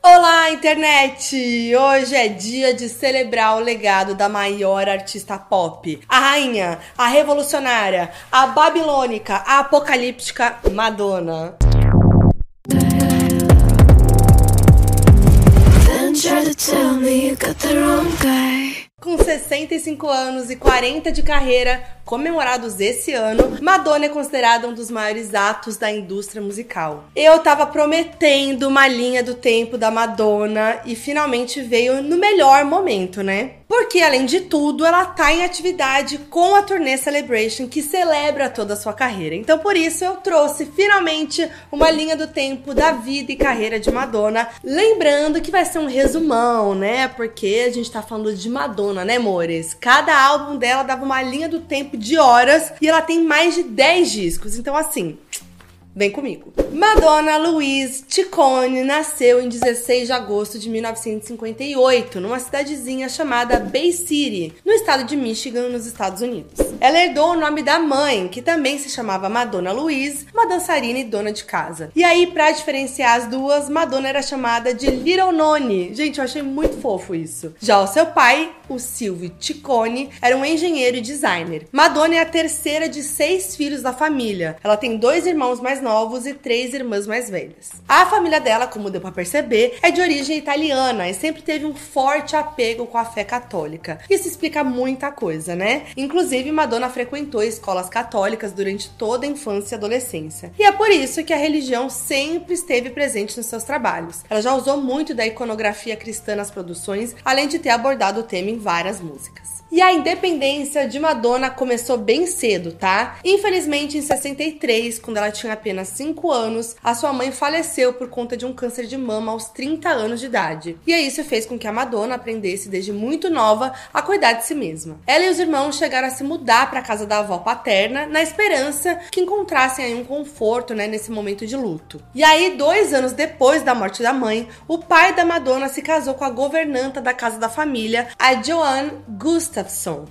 Olá, internet! Hoje é dia de celebrar o legado da maior artista pop, a rainha, a revolucionária, a babilônica, a apocalíptica Madonna. Try to tell me you got the wrong guy. Com 65 anos e 40 de carreira comemorados esse ano, Madonna é considerada um dos maiores atos da indústria musical. Eu tava prometendo uma linha do tempo da Madonna e finalmente veio no melhor momento, né? Porque, além de tudo, ela tá em atividade com a turnê Celebration, que celebra toda a sua carreira. Então, por isso, eu trouxe finalmente uma linha do tempo da vida e carreira de Madonna. Lembrando que vai ser um resumão, né? Porque a gente tá falando de Madonna, né, amores? Cada álbum dela dava uma linha do tempo de horas e ela tem mais de 10 discos. Então, assim, Vem comigo. Madonna Louise Ciccone nasceu em 16 de agosto de 1958, numa cidadezinha chamada Bay City, no estado de Michigan, nos Estados Unidos. Ela herdou o nome da mãe, que também se chamava Madonna Louise, uma dançarina e dona de casa. E aí, para diferenciar as duas, Madonna era chamada de Little Noni. Gente, eu achei muito fofo isso. Já o seu pai, o Silvio Ciccone, era um engenheiro e designer. Madonna é a terceira de seis filhos da família. Ela tem dois irmãos mais novos e três irmãs mais velhas. A família dela, como deu para perceber, é de origem italiana e sempre teve um forte apego com a fé católica. Isso explica muita coisa, né? Inclusive, Madonna frequentou escolas católicas durante toda a infância e adolescência. E é por isso que a religião sempre esteve presente nos seus trabalhos. Ela já usou muito da iconografia cristã nas produções, além de ter abordado o tema em várias músicas. E a independência de Madonna começou bem cedo, tá? Infelizmente, em 63, quando ela tinha apenas 5 anos, a sua mãe faleceu por conta de um câncer de mama aos 30 anos de idade. E isso fez com que a Madonna aprendesse desde muito nova a cuidar de si mesma. Ela e os irmãos chegaram a se mudar para a casa da avó paterna, na esperança que encontrassem aí um conforto, né, nesse momento de luto. E aí, dois anos depois da morte da mãe, o pai da Madonna se casou com a governanta da casa da família, a Joanne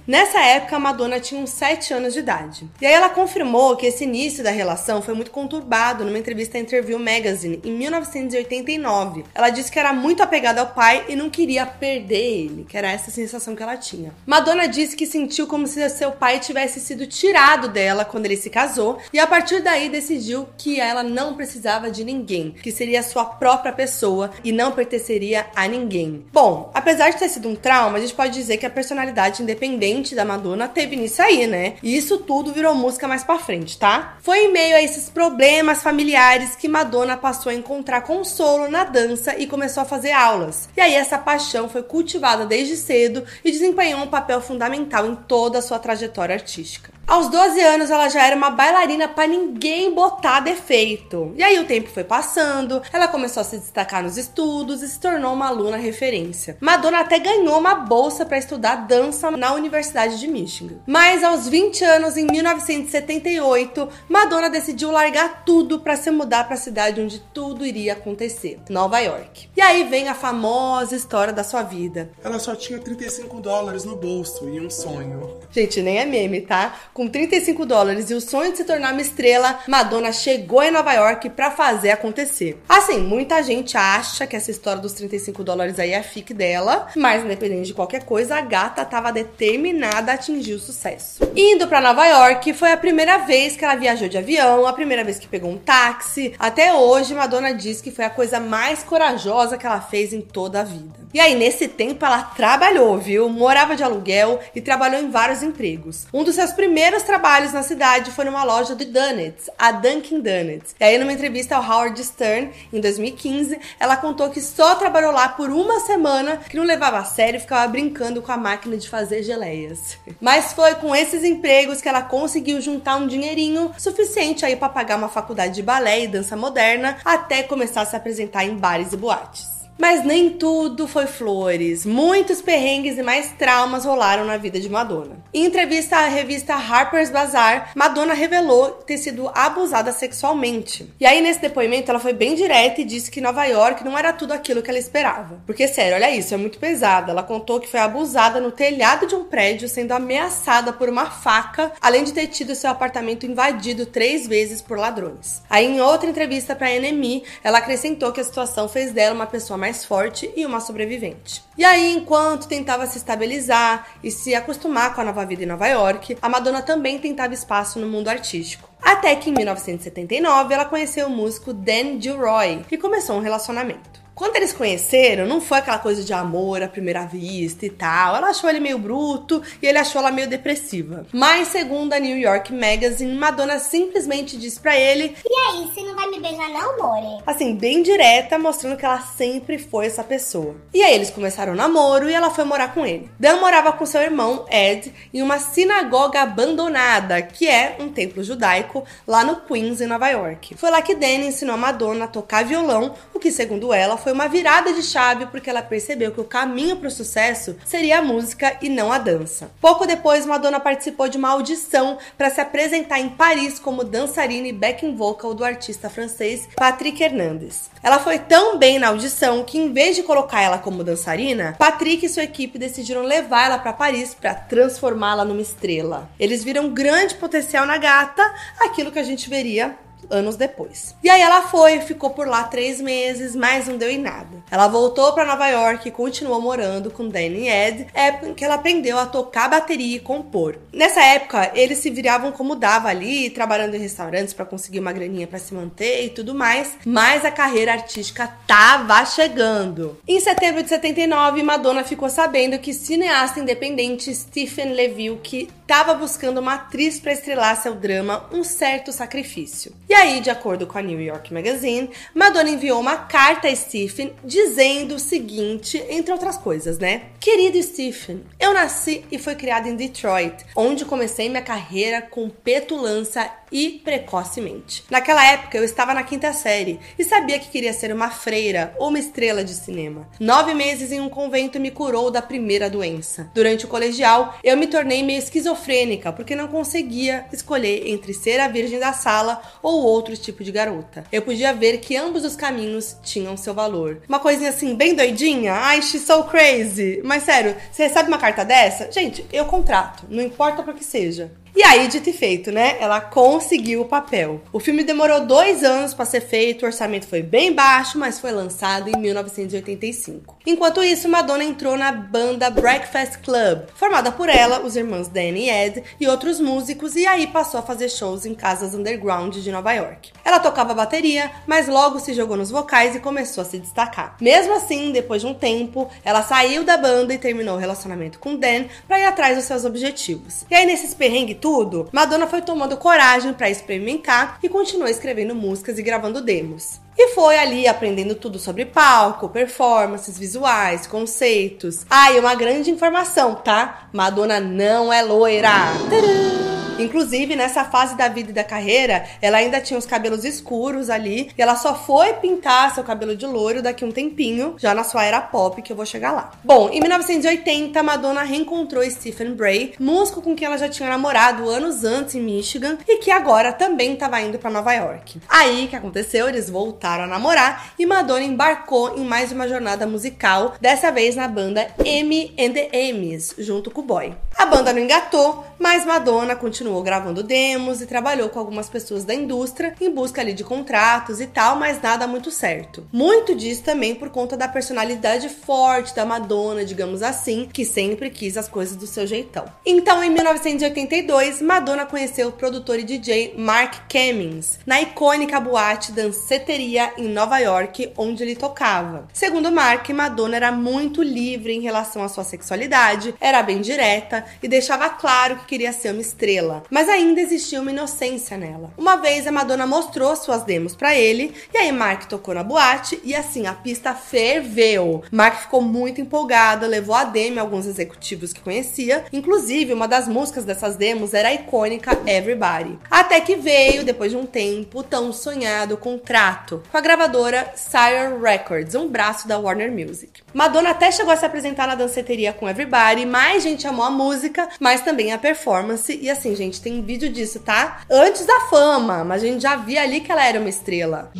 Nessa época, a Madonna tinha uns 7 anos de idade. E aí ela confirmou que esse início da relação foi muito conturbado numa entrevista à Interview Magazine em 1989. Ela disse que era muito apegada ao pai e não queria perder ele, que era essa sensação que ela tinha. Madonna disse que sentiu como se seu pai tivesse sido tirado dela quando ele se casou e a partir daí decidiu que ela não precisava de ninguém, que seria sua própria pessoa e não pertenceria a ninguém. Bom, apesar de ter sido um trauma, a gente pode dizer que a personalidade independente da Madonna teve nisso aí, né? E isso tudo virou música mais pra frente, tá? Foi em meio a esses problemas familiares que Madonna passou a encontrar consolo na dança e começou a fazer aulas. E aí essa paixão foi cultivada desde cedo e desempenhou um papel fundamental em toda a sua trajetória artística. Aos 12 anos, ela já era uma bailarina para ninguém botar defeito. E aí o tempo foi passando, ela começou a se destacar nos estudos e se tornou uma aluna referência. Madonna até ganhou uma bolsa para estudar dança na Universidade de Michigan. Mas aos 20 anos, em 1978, Madonna decidiu largar tudo para se mudar para a cidade onde tudo iria acontecer, Nova York. E aí vem a famosa história da sua vida. Ela só tinha 35 dólares no bolso e um sonho. Gente, nem é meme, tá? Com 35 dólares e o sonho de se tornar uma estrela, Madonna chegou em Nova York para fazer acontecer. Assim, muita gente acha que essa história dos 35 dólares aí é a dela, mas independente de qualquer coisa, a gata tava determinada a atingir o sucesso. Indo para Nova York, foi a primeira vez que ela viajou de avião, a primeira vez que pegou um táxi. Até hoje, Madonna diz que foi a coisa mais corajosa que ela fez em toda a vida. E aí, nesse tempo, ela trabalhou, viu? Morava de aluguel e trabalhou em vários empregos. Um dos seus primeiros trabalhos na cidade foi numa loja de donuts, a Dunkin' Donuts. E aí, numa entrevista ao Howard Stern, em 2015, ela contou que só trabalhou lá por uma semana, que não levava a sério e ficava brincando com a máquina de fazer geleias. Mas foi com esses empregos que ela conseguiu juntar um dinheirinho suficiente aí para pagar uma faculdade de balé e dança moderna, até começar a se apresentar em bares e boates. Mas nem tudo foi flores. Muitos perrengues e mais traumas rolaram na vida de Madonna. Em entrevista à revista Harper's Bazaar, Madonna revelou ter sido abusada sexualmente. E aí, nesse depoimento, ela foi bem direta e disse que Nova York não era tudo aquilo que ela esperava. Porque, sério, olha isso, é muito pesado. Ela contou que foi abusada no telhado de um prédio, sendo ameaçada por uma faca, além de ter tido seu apartamento invadido três vezes por ladrões. Aí, em outra entrevista para a NME, ela acrescentou que a situação fez dela uma pessoa mais mais forte e uma sobrevivente. E aí, enquanto tentava se estabilizar e se acostumar com a nova vida em Nova York, a Madonna também tentava espaço no mundo artístico. Até que em 1979 ela conheceu o músico Dan Gilroy e começou um relacionamento. Quando eles conheceram, não foi aquela coisa de amor à primeira vista e tal. Ela achou ele meio bruto e ele achou ela meio depressiva. Mas, segundo a New York Magazine, Madonna simplesmente disse para ele: E aí, você não vai me beijar, não, more? Assim, bem direta, mostrando que ela sempre foi essa pessoa. E aí eles começaram o namoro e ela foi morar com ele. Dan morava com seu irmão, Ed, em uma sinagoga abandonada, que é um templo judaico, lá no Queens, em Nova York. Foi lá que Dan ensinou a Madonna a tocar violão, o que, segundo ela, foi uma virada de chave porque ela percebeu que o caminho para o sucesso seria a música e não a dança. Pouco depois, Madonna participou de uma audição para se apresentar em Paris como dançarina e backing vocal do artista francês Patrick Hernandez. Ela foi tão bem na audição que, em vez de colocar ela como dançarina, Patrick e sua equipe decidiram levar ela para Paris para transformá-la numa estrela. Eles viram grande potencial na gata, aquilo que a gente veria anos depois. E aí ela foi, ficou por lá três meses, mas não deu em nada. Ela voltou para Nova York e continuou morando com Danny e Ed, época que ela aprendeu a tocar bateria e compor. Nessa época, eles se viravam como dava ali, trabalhando em restaurantes para conseguir uma graninha para se manter e tudo mais, mas a carreira artística tava chegando. Em setembro de 79, Madonna ficou sabendo que cineasta independente Stephen que estava buscando uma atriz para estrelar seu drama Um Certo Sacrifício. E aí, de acordo com a New York Magazine, Madonna enviou uma carta a Stephen dizendo o seguinte, entre outras coisas, né? Querido Stephen, eu nasci e fui criado em Detroit, onde comecei minha carreira com petulância e precocemente. Naquela época eu estava na quinta série e sabia que queria ser uma freira ou uma estrela de cinema. Nove meses em um convento me curou da primeira doença. Durante o colegial, eu me tornei meio esquizofrênica porque não conseguia escolher entre ser a virgem da sala ou outro tipo de garota. Eu podia ver que ambos os caminhos tinham seu valor. Uma coisinha assim, bem doidinha. Ai, she's so crazy. Mas sério, você recebe uma carta dessa? Gente, eu contrato. Não importa para que seja. E aí, dito e feito, né? Ela conseguiu o papel. O filme demorou dois anos para ser feito, o orçamento foi bem baixo, mas foi lançado em 1985. Enquanto isso, Madonna entrou na banda Breakfast Club, formada por ela, os irmãos Danny e Ed e outros músicos, e aí passou a fazer shows em casas underground de Nova York. Ela tocava bateria, mas logo se jogou nos vocais e começou a se destacar. Mesmo assim, depois de um tempo, ela saiu da banda e terminou o relacionamento com Dan para ir atrás dos seus objetivos. E aí, nesses perrengues tudo, Madonna foi tomando coragem para experimentar e continuou escrevendo músicas e gravando demos. E foi ali aprendendo tudo sobre palco, performances, visuais, conceitos. Ah, e uma grande informação, tá? Madonna não é loira. Tadã! Inclusive, nessa fase da vida e da carreira, ela ainda tinha os cabelos escuros ali. E ela só foi pintar seu cabelo de loiro daqui um tempinho, já na sua era pop, que eu vou chegar lá. Bom, em 1980, Madonna reencontrou Stephen Bray, músico com quem ela já tinha namorado anos antes em Michigan e que agora também estava indo para Nova York. Aí que aconteceu, eles voltaram a namorar e Madonna embarcou em mais uma jornada musical, dessa vez na banda M and the M's, junto com o boy. A banda não engatou, mas Madonna continuou gravando demos e trabalhou com algumas pessoas da indústria em busca ali de contratos e tal, mas nada muito certo. Muito disso também por conta da personalidade forte da Madonna, digamos assim, que sempre quis as coisas do seu jeitão. Então, em 1982, Madonna conheceu o produtor e DJ Mark Cummings na icônica boate Danceteria em Nova York, onde ele tocava. Segundo Mark, Madonna era muito livre em relação à sua sexualidade, era bem direta e deixava claro que queria ser uma estrela. mas ainda existia uma inocência nela. Uma vez a Madonna mostrou suas demos para ele, e aí Mark tocou na boate e assim a pista ferveu. Mark ficou muito empolgado, levou a demo a alguns executivos que conhecia, inclusive uma das músicas dessas demos era a icônica Everybody. Até que veio, depois de um tempo, tão sonhado contrato com a gravadora Sire Records, um braço da Warner Music. Madonna até chegou a se apresentar na danceteria com Everybody, mais gente amou a música, mas também a performance. E assim, gente, tem vídeo disso, tá? Antes da fama, mas a gente já via ali que ela era uma estrela.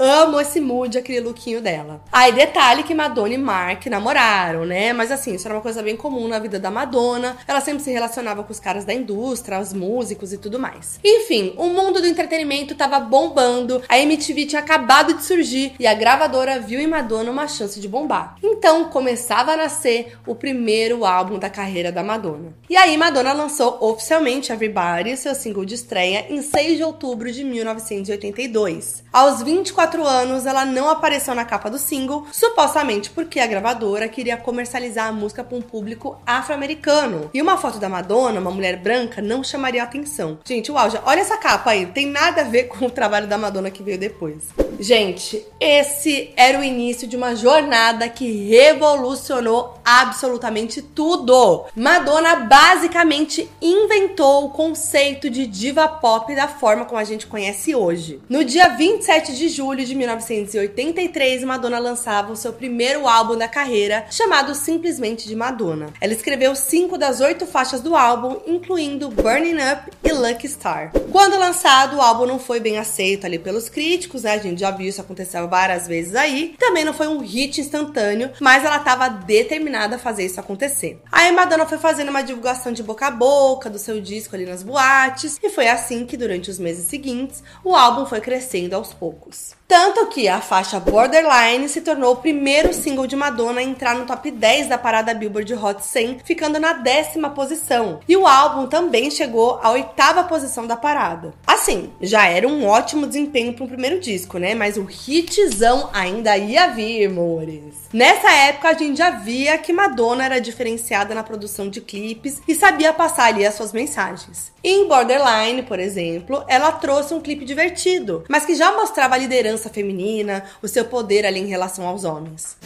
Amo esse mood, aquele lookinho dela. Aí, detalhe que Madonna e Mark namoraram, né? Mas assim, isso era uma coisa bem comum na vida da Madonna. Ela sempre se relacionava com os caras da indústria, os músicos e tudo mais. Enfim, o mundo do entretenimento tava bombando, a MTV tinha acabado de surgir e a gravadora viu em Madonna uma chance de bombar. Então, começava a nascer o primeiro álbum da carreira da Madonna. E aí, Madonna lançou oficialmente Everybody, seu single de estreia, em 6 de outubro de 1982. Aos 24 anos, ela não apareceu na capa do single, supostamente porque a gravadora queria comercializar a música para um público afro-americano. E uma foto da Madonna, uma mulher branca, não chamaria atenção. Gente, uau, já, olha essa capa aí, tem nada a ver com o trabalho da Madonna que veio depois. Gente, esse era o início de uma jornada que revolucionou absolutamente tudo. Madonna basicamente inventou o conceito de diva pop da forma como a gente conhece hoje. No dia 27 de julho de 1983, Madonna lançava o seu primeiro álbum da carreira, chamado simplesmente de Madonna. Ela escreveu cinco das oito faixas do álbum, incluindo Burning Up e Lucky Star. Quando lançado, o álbum não foi bem aceito ali pelos críticos, né? A gente já viu isso acontecer várias vezes aí. Também não foi um hit instantâneo, mas ela estava determinada a fazer isso acontecer. Aí Madonna foi fazendo uma divulgação de boca a boca do seu disco ali nas boates, e foi assim que durante os meses seguintes o álbum foi crescendo aos poucos. Tanto que a faixa Borderline se tornou o primeiro single de Madonna a entrar no top 10 da parada Billboard Hot 100, ficando na décima posição. E o álbum também chegou à oitava posição da parada. Assim, já era um ótimo desempenho para um primeiro disco, né? Mas o hitzão ainda ia vir, amores. Nessa época, a gente já via que Madonna era diferenciada na produção de clipes e sabia passar ali as suas mensagens. Em Borderline, por exemplo, ela trouxe um clipe divertido, mas que já mostrava a liderança feminina, o seu poder ali em relação aos homens.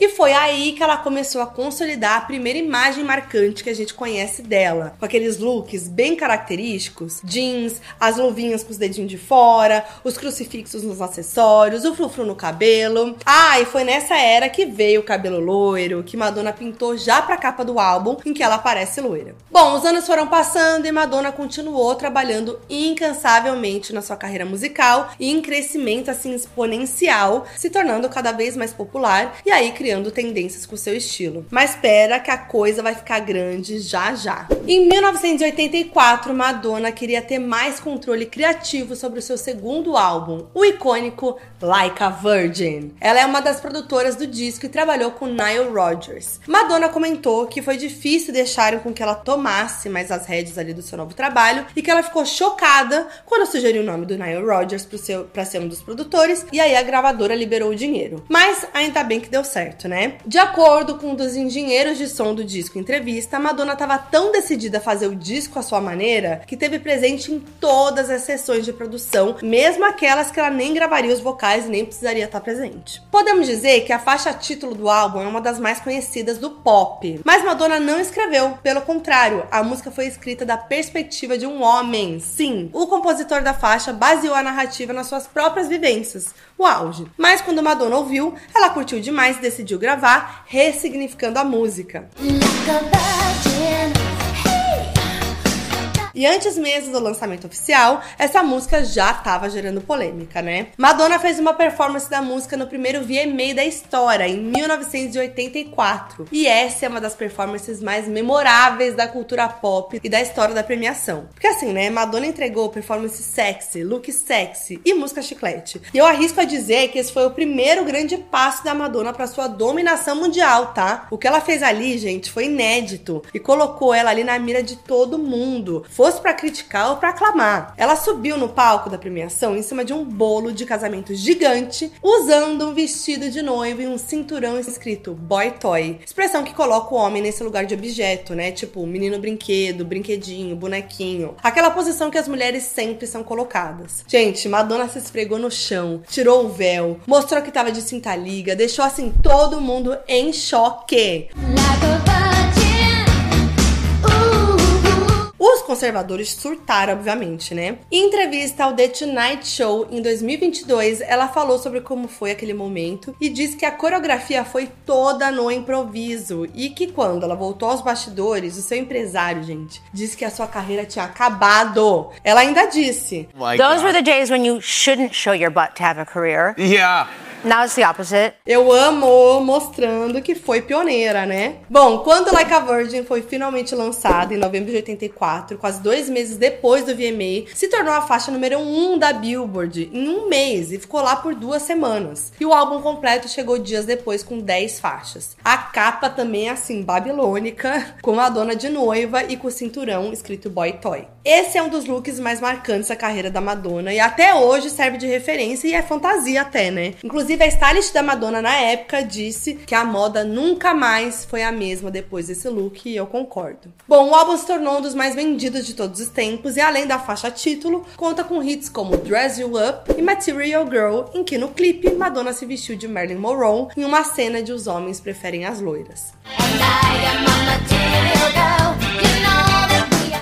E foi aí que ela começou a consolidar a primeira imagem marcante que a gente conhece dela, com aqueles looks bem característicos, jeans, as luvinhas com os dedinhos de fora, os crucifixos nos acessórios, o frufru no cabelo. Ah, e foi nessa era que veio o cabelo loiro, que Madonna pintou já pra capa do álbum, em que ela aparece loira. Bom, os anos foram passando e Madonna continuou trabalhando incansavelmente na sua carreira musical e em crescimento assim exponencial, se tornando cada vez mais popular e aí criando tendências com seu estilo. Mas espera que a coisa vai ficar grande já já. Em 1984, Madonna queria ter mais controle criativo sobre o seu segundo álbum, o icônico Like a Virgin. Ela é uma das produtoras do disco e trabalhou com Nile Rodgers. Madonna comentou que foi difícil deixarem com que ela tomasse mais as rédeas ali do seu novo trabalho e que ela ficou chocada quando sugeriu o nome do Nile Rodgers para ser um dos produtores e aí a gravadora liberou o dinheiro. Mas ainda bem que deu certo certo, né? De acordo com um dos engenheiros de som do disco em entrevista, Madonna estava tão decidida a fazer o disco à sua maneira que teve presente em todas as sessões de produção, mesmo aquelas que ela nem gravaria os vocais e nem precisaria estar presente. Podemos dizer que a faixa título do álbum é uma das mais conhecidas do pop, mas Madonna não escreveu, pelo contrário, a música foi escrita da perspectiva de um homem. Sim, o compositor da faixa baseou a narrativa nas suas próprias vivências, o auge. Mas quando Madonna ouviu, ela curtiu demais e decidiu gravar, ressignificando a música. E antes mesmo do lançamento oficial, essa música já estava gerando polêmica, né? Madonna fez uma performance da música no primeiro VMA da história, em 1984. E essa é uma das performances mais memoráveis da cultura pop e da história da premiação. Porque assim, né? Madonna entregou performance sexy, look sexy e música chiclete. E eu arrisco a dizer que esse foi o primeiro grande passo da Madonna para sua dominação mundial, tá? O que ela fez ali, gente, foi inédito e colocou ela ali na mira de todo mundo. Foi fosse para criticar ou para aclamar. Ela subiu no palco da premiação em cima de um bolo de casamento gigante, usando um vestido de noiva e um cinturão escrito Boy Toy. Expressão que coloca o homem nesse lugar de objeto, né? Tipo, menino brinquedo, brinquedinho, bonequinho. Aquela posição que as mulheres sempre são colocadas. Gente, Madonna se esfregou no chão, tirou o véu, mostrou que tava de cinta liga, deixou assim todo mundo em choque. Os conservadores surtaram, obviamente, né? Em entrevista ao The Tonight Show em 2022, ela falou sobre como foi aquele momento e disse que a coreografia foi toda no improviso e que quando ela voltou aos bastidores, o seu empresário, gente, disse que a sua carreira tinha acabado. Ela ainda disse: Those were the days when you shouldn't show your butt to have a career. Yeah. Opposite. Eu amo mostrando que foi pioneira, né? Bom, quando Like a Virgin foi finalmente lançada em novembro de 84, quase dois meses depois do VMA, se tornou a faixa número 1 um da Billboard em um mês e ficou lá por duas semanas. E o álbum completo chegou dias depois com 10 faixas. A capa também é assim, babilônica, com a dona de noiva e com o cinturão escrito Boy Toy. Esse é um dos looks mais marcantes da carreira da Madonna e até hoje serve de referência e é fantasia até, né? Inclusive Inclusive, a stylist da Madonna na época disse que a moda nunca mais foi a mesma depois desse look, e eu concordo. Bom, o álbum se tornou um dos mais vendidos de todos os tempos, e além da faixa título, conta com hits como Dress You Up e Material Girl, em que no clipe Madonna se vestiu de Marilyn Monroe em uma cena de Os Homens Preferem as Loiras.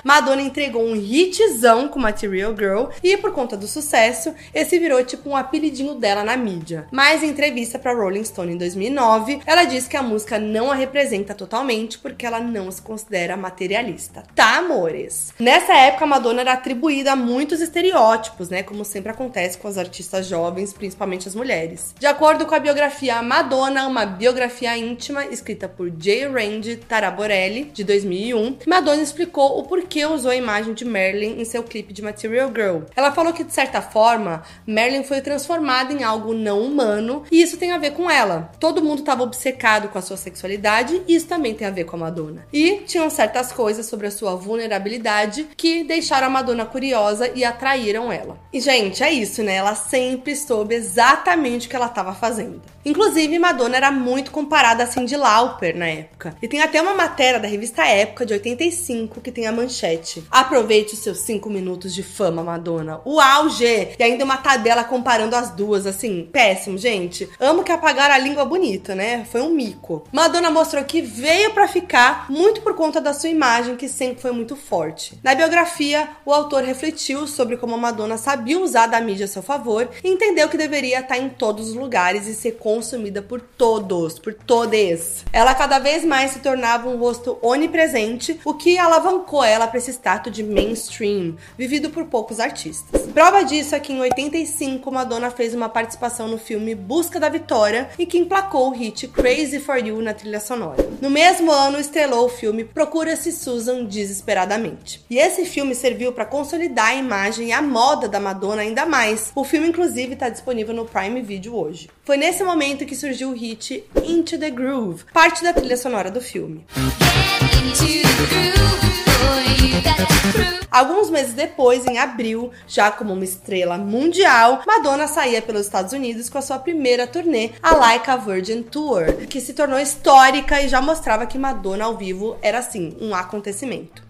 Madonna entregou um hitzão com Material Girl e por conta do sucesso, esse virou tipo um apelidinho dela na mídia. Mas em entrevista para Rolling Stone em 2009, ela disse que a música não a representa totalmente porque ela não se considera materialista. Tá, amores? Nessa época, Madonna era atribuída a muitos estereótipos, né, como sempre acontece com as artistas jovens, principalmente as mulheres. De acordo com a biografia Madonna, uma biografia íntima escrita por J. Randy Taraborelli, de 2001, Madonna explicou o porquê usou a imagem de Marilyn em seu clipe de Material Girl. Ela falou que, de certa forma, Marilyn foi transformada em algo não humano e isso tem a ver com ela. Todo mundo estava obcecado com a sua sexualidade e isso também tem a ver com a Madonna. E tinham certas coisas sobre a sua vulnerabilidade que deixaram a Madonna curiosa e atraíram ela. E, gente, é isso, né? Ela sempre soube exatamente o que ela estava fazendo. Inclusive, Madonna era muito comparada a Cyndi Lauper na época. E tem até uma matéria da revista Época de 85 que tem a manchete manchete. Aproveite os seus cinco minutos de fama, Madonna. O auge! E ainda uma tabela comparando as duas, assim, péssimo, gente. Amo que apagaram a língua bonita, né? Foi um mico. Madonna mostrou que veio para ficar muito por conta da sua imagem, que sempre foi muito forte. Na biografia, o autor refletiu sobre como a Madonna sabia usar da mídia a seu favor e entendeu que deveria estar em todos os lugares e ser consumida por todos, por todes. Ela cada vez mais se tornava um rosto onipresente, o que alavancou ela para esse status de mainstream, vivido por poucos artistas. Prova disso é que em 85 Madonna fez uma participação no filme Busca da Vitória e que emplacou o hit Crazy for You na trilha sonora. No mesmo ano estrelou o filme Procura-se Susan Desesperadamente. E esse filme serviu para consolidar a imagem e a moda da Madonna ainda mais. O filme inclusive está disponível no Prime Video hoje. Foi nesse momento que surgiu o hit Into the Groove, parte da trilha sonora do filme. Alguns meses depois, em abril, já como uma estrela mundial, Madonna saía pelos Estados Unidos com a sua primeira turnê, a Like a Virgin Tour, que se tornou histórica e já mostrava que Madonna ao vivo era assim, um acontecimento.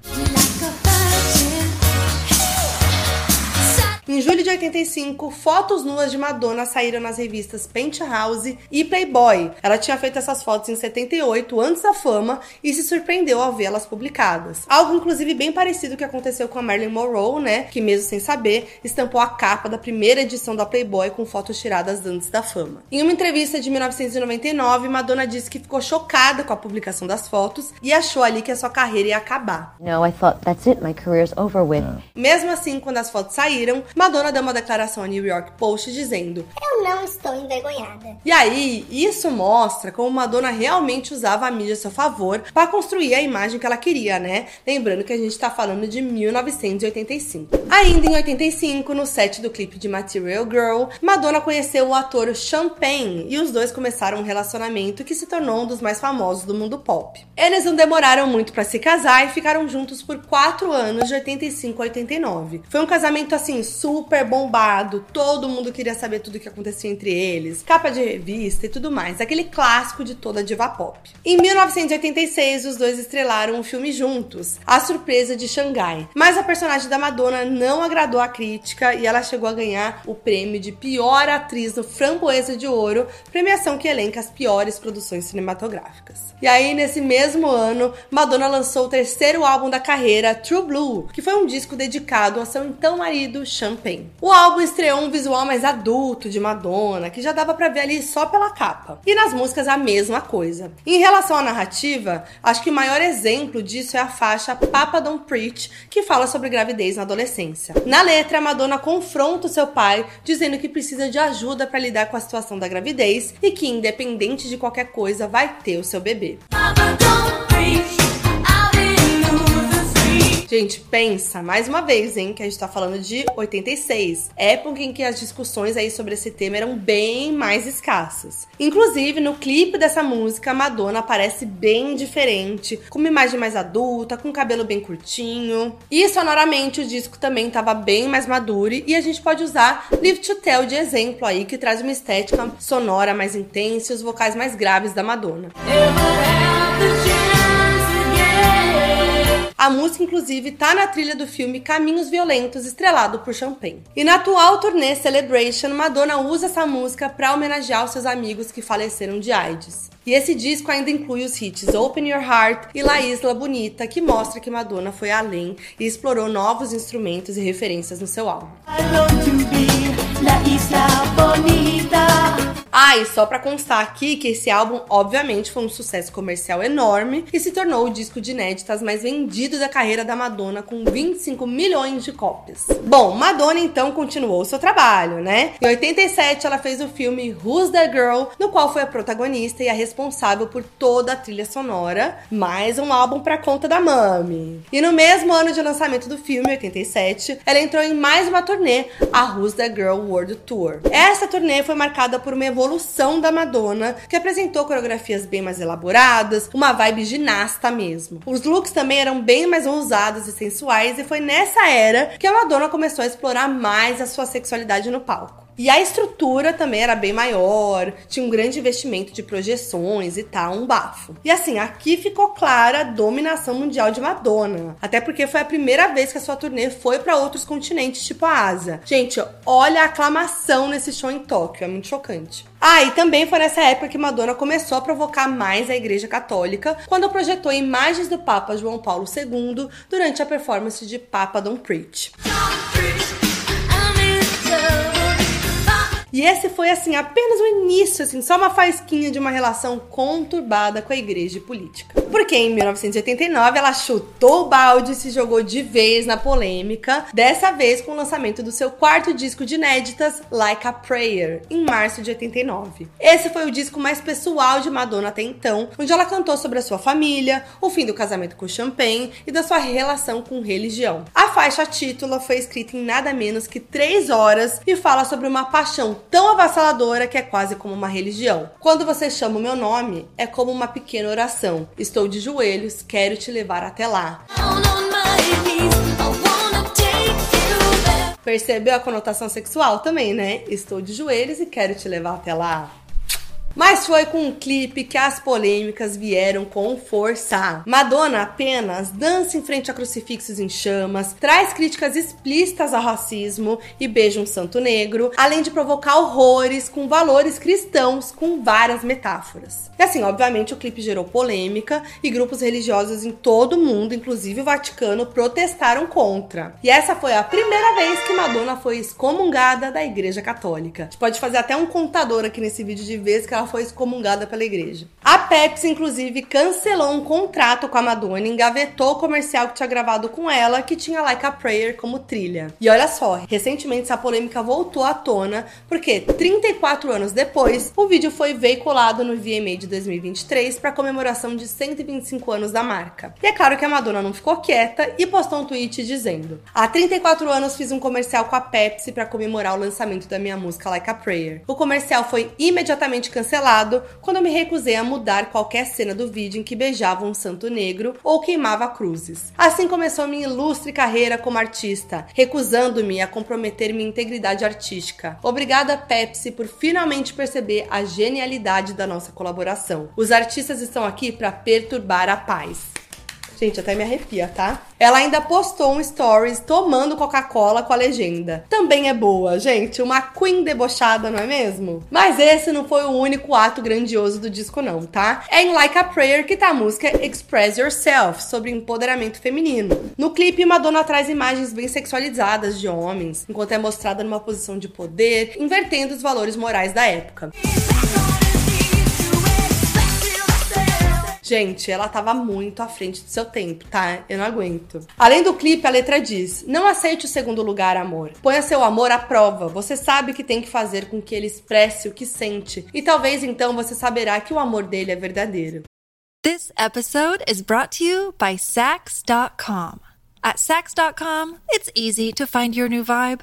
Em julho de 85, fotos nuas de Madonna saíram nas revistas Penthouse e Playboy. Ela tinha feito essas fotos em 78, antes da fama, e se surpreendeu ao vê-las publicadas. Algo, inclusive, bem parecido que aconteceu com a Marilyn Monroe, né? Que, mesmo sem saber, estampou a capa da primeira edição da Playboy com fotos tiradas antes da fama. Em uma entrevista de 1999, Madonna disse que ficou chocada com a publicação das fotos e achou ali que a sua carreira ia acabar. No, I thought that's it. My career's over with. Mesmo assim, quando as fotos saíram, Madonna deu uma declaração ao New York Post dizendo: Eu não estou envergonhada. E aí, isso mostra como Madonna realmente usava a mídia a seu favor para construir a imagem que ela queria, né? Lembrando que a gente tá falando de 1985. Ainda em 85, no set do clipe de Material Girl, Madonna conheceu o ator Champagne e os dois começaram um relacionamento que se tornou um dos mais famosos do mundo pop. Eles não demoraram muito para se casar e ficaram juntos por 4 anos, de 85 a 89. Foi um casamento assim super bombado, todo mundo queria saber tudo o que acontecia entre eles, capa de revista e tudo mais, aquele clássico de toda diva pop. Em 1986, os dois estrelaram um filme juntos, A Surpresa de Xangai. Mas a personagem da Madonna não agradou a crítica e ela chegou a ganhar o prêmio de pior atriz no Framboesa de Ouro, premiação que elenca as piores produções cinematográficas. E aí, nesse mesmo ano, Madonna lançou o terceiro álbum da carreira, True Blue, que foi um disco dedicado ao seu então marido, Champagne. O álbum estreou um visual mais adulto de Madonna, que já dava pra ver ali só pela capa. E nas músicas a mesma coisa. Em relação à narrativa, acho que o maior exemplo disso é a faixa Papa Don't Preach, que fala sobre gravidez na adolescência. Na letra, Madonna confronta o seu pai, dizendo que precisa de ajuda para lidar com a situação da gravidez e que, independente de qualquer coisa, vai ter o seu bebê. Gente, pensa, mais uma vez, hein, que a gente tá falando de 86, época em que as discussões aí sobre esse tema eram bem mais escassas. Inclusive, no clipe dessa música, Madonna aparece bem diferente, com uma imagem mais adulta, com cabelo bem curtinho. E sonoramente o disco também tava bem mais maduro e a gente pode usar Live to Tell de exemplo aí, que traz uma estética sonora mais intensa e os vocais mais graves da Madonna. A música, inclusive, tá na trilha do filme Caminhos Violentos, estrelado por Champagne. E na atual turnê Celebration, Madonna usa essa música para homenagear os seus amigos que faleceram de AIDS. E esse disco ainda inclui os hits Open Your Heart e La Isla Bonita, que mostra que Madonna foi além e explorou novos instrumentos e referências no seu álbum. Ah, e só pra constar aqui que esse álbum, obviamente, foi um sucesso comercial enorme e se tornou o disco de inéditas mais vendido da carreira da Madonna, com 25 milhões de cópias. Bom, Madonna então continuou seu trabalho, né? Em 87, ela fez o filme Who's the Girl, no qual foi a protagonista e a responsável por toda a trilha sonora, mais um álbum pra conta da Mami. E no mesmo ano de lançamento do filme, 87, ela entrou em mais uma turnê, a Who's the Girl World Tour. Essa turnê foi marcada por uma evolução da Madonna, que apresentou coreografias bem mais elaboradas, uma vibe ginasta mesmo. Os looks também eram bem mais ousados e sensuais, e foi nessa era que a Madonna começou a explorar mais a sua sexualidade no palco. E a estrutura também era bem maior, tinha um grande investimento de projeções e tal, um bafo. E assim, aqui ficou clara a dominação mundial de Madonna. Até porque foi a primeira vez que a sua turnê foi para outros continentes, tipo a Ásia. Gente, olha a aclamação nesse show em Tóquio, é muito chocante. Ah, e também foi nessa época que Madonna começou a provocar mais a Igreja Católica, quando projetou imagens do Papa João Paulo II durante a performance de Papa Don't Preach. E esse foi, assim, apenas o início, assim, só uma faísquinha de uma relação conturbada com a igreja e política. Porque em 1989 ela chutou o balde e se jogou de vez na polêmica, dessa vez com o lançamento do seu quarto disco de inéditas, Like a Prayer, em março de 89. Esse foi o disco mais pessoal de Madonna até então, onde ela cantou sobre a sua família, o fim do casamento com Champagne e da sua relação com religião. A faixa título foi escrita em nada menos que 3 horas e fala sobre uma paixão tão avassaladora que é quase como uma religião. Quando você chama o meu nome, é como uma pequena oração. Estou de joelhos, quero te levar até lá. Percebeu a conotação sexual também, né? Estou de joelhos e quero te levar até lá. Mas foi com um clipe que as polêmicas vieram com força. Madonna apenas dança em frente a crucifixos em chamas, traz críticas explícitas ao racismo e beija um santo negro, além de provocar horrores com valores cristãos com várias metáforas. E assim, obviamente, o clipe gerou polêmica e grupos religiosos em todo o mundo, inclusive o Vaticano, protestaram contra. E essa foi a primeira vez que Madonna foi excomungada da Igreja Católica. A gente pode fazer até um contador aqui nesse vídeo de vezes que foi excomungada pela igreja. A Pepsi, inclusive, cancelou um contrato com a Madonna, engavetou o comercial que tinha gravado com ela, que tinha Like a Prayer como trilha. E olha só, recentemente essa polêmica voltou à tona, porque 34 anos depois, o vídeo foi veiculado no VMA de 2023 para comemoração de 125 anos da marca. E é claro que a Madonna não ficou quieta e postou um tweet dizendo: Há 34 anos fiz um comercial com a Pepsi para comemorar o lançamento da minha música Like a Prayer. O comercial foi imediatamente cancelado quando eu me recusei a mudar qualquer cena do vídeo em que beijava um santo negro ou queimava cruzes. Assim começou minha ilustre carreira como artista, recusando-me a comprometer minha integridade artística. Obrigada, Pepsi, por finalmente perceber a genialidade da nossa colaboração. Os artistas estão aqui para perturbar a paz. Gente, até me arrepia, tá? Ela ainda postou um stories tomando Coca-Cola com a legenda. Também é boa, gente. Uma Queen debochada, não é mesmo? Mas esse não foi o único ato grandioso do disco, não, tá? É em Like a Prayer que tá a música Express Yourself, sobre empoderamento feminino. No clipe, Madonna traz imagens bem sexualizadas de homens, enquanto é mostrada numa posição de poder, invertendo os valores morais da época. Gente, ela tava muito à frente do seu tempo, tá? Eu não aguento. Além do clipe, a letra diz: Não aceite o segundo lugar, amor. Ponha seu amor à prova. Você sabe que tem que fazer com que ele expresse o que sente. E talvez então você saberá que o amor dele é verdadeiro. This episode is brought to you by Sax.com. At Sax.com, it's easy to find your new vibe.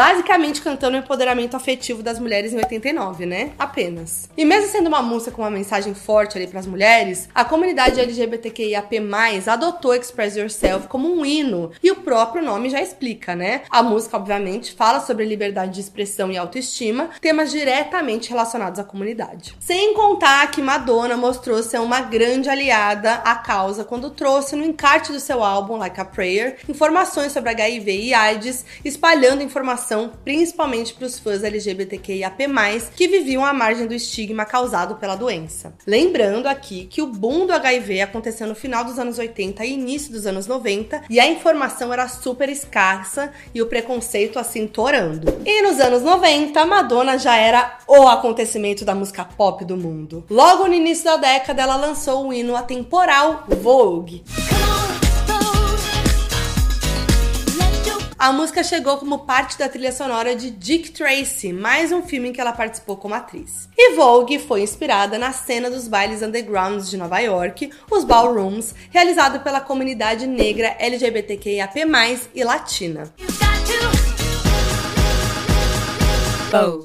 basicamente cantando o empoderamento afetivo das mulheres em 89, né? Apenas. E mesmo sendo uma música com uma mensagem forte ali para as mulheres, a comunidade LGBTQIAP+ adotou Express Yourself como um hino, e o próprio nome já explica, né? A música, obviamente, fala sobre liberdade de expressão e autoestima, temas diretamente relacionados à comunidade. Sem contar que Madonna mostrou ser uma grande aliada à causa quando trouxe no encarte do seu álbum Like a Prayer informações sobre HIV e AIDS, espalhando informações informação, principalmente para os fãs LGBTQIAP+, que viviam à margem do estigma causado pela doença. Lembrando aqui que o boom do HIV aconteceu no final dos anos 80 e início dos anos 90, e a informação era super escassa e o preconceito assim torando. E nos anos 90, Madonna já era o acontecimento da música pop do mundo. Logo no início da década, ela lançou o hino atemporal Vogue. A música chegou como parte da trilha sonora de Dick Tracy, mais um filme em que ela participou como atriz. E Vogue foi inspirada na cena dos bailes undergrounds de Nova York, os ballrooms, realizado pela comunidade negra LGBTQIAP+, e latina.